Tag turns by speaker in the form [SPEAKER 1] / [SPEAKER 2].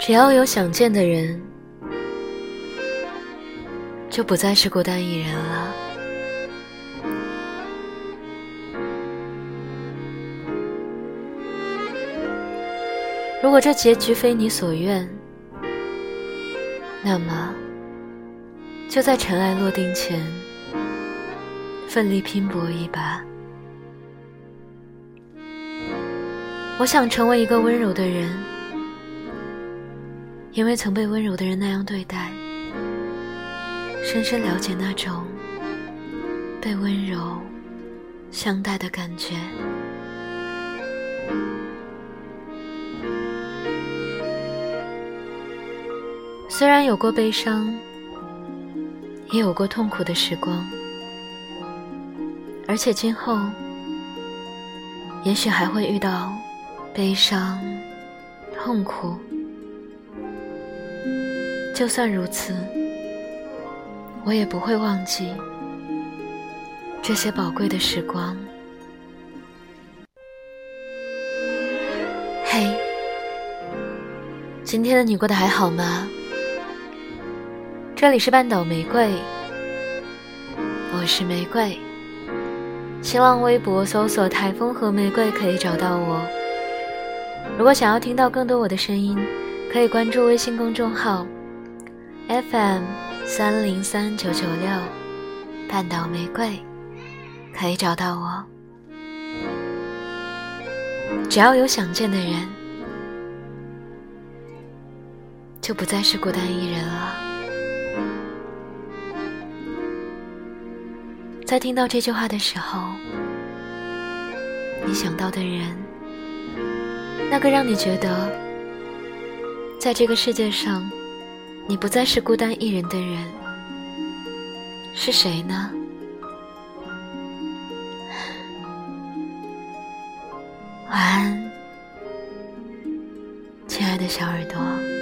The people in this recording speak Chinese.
[SPEAKER 1] 只要有想见的人，就不再是孤单一人了。如果这结局非你所愿，那么就在尘埃落定前，奋力拼搏一把。我想成为一个温柔的人，因为曾被温柔的人那样对待，深深了解那种被温柔相待的感觉。虽然有过悲伤，也有过痛苦的时光，而且今后也许还会遇到悲伤、痛苦。就算如此，我也不会忘记这些宝贵的时光。嘿，今天的你过得还好吗？这里是半岛玫瑰，我是玫瑰。新浪微博搜索“台风和玫瑰”可以找到我。如果想要听到更多我的声音，可以关注微信公众号 FM 三零三九九六半岛玫瑰，可以找到我。只要有想见的人，就不再是孤单一人了。在听到这句话的时候，你想到的人，那个让你觉得在这个世界上你不再是孤单一人的人，是谁呢？晚安，亲爱的小耳朵。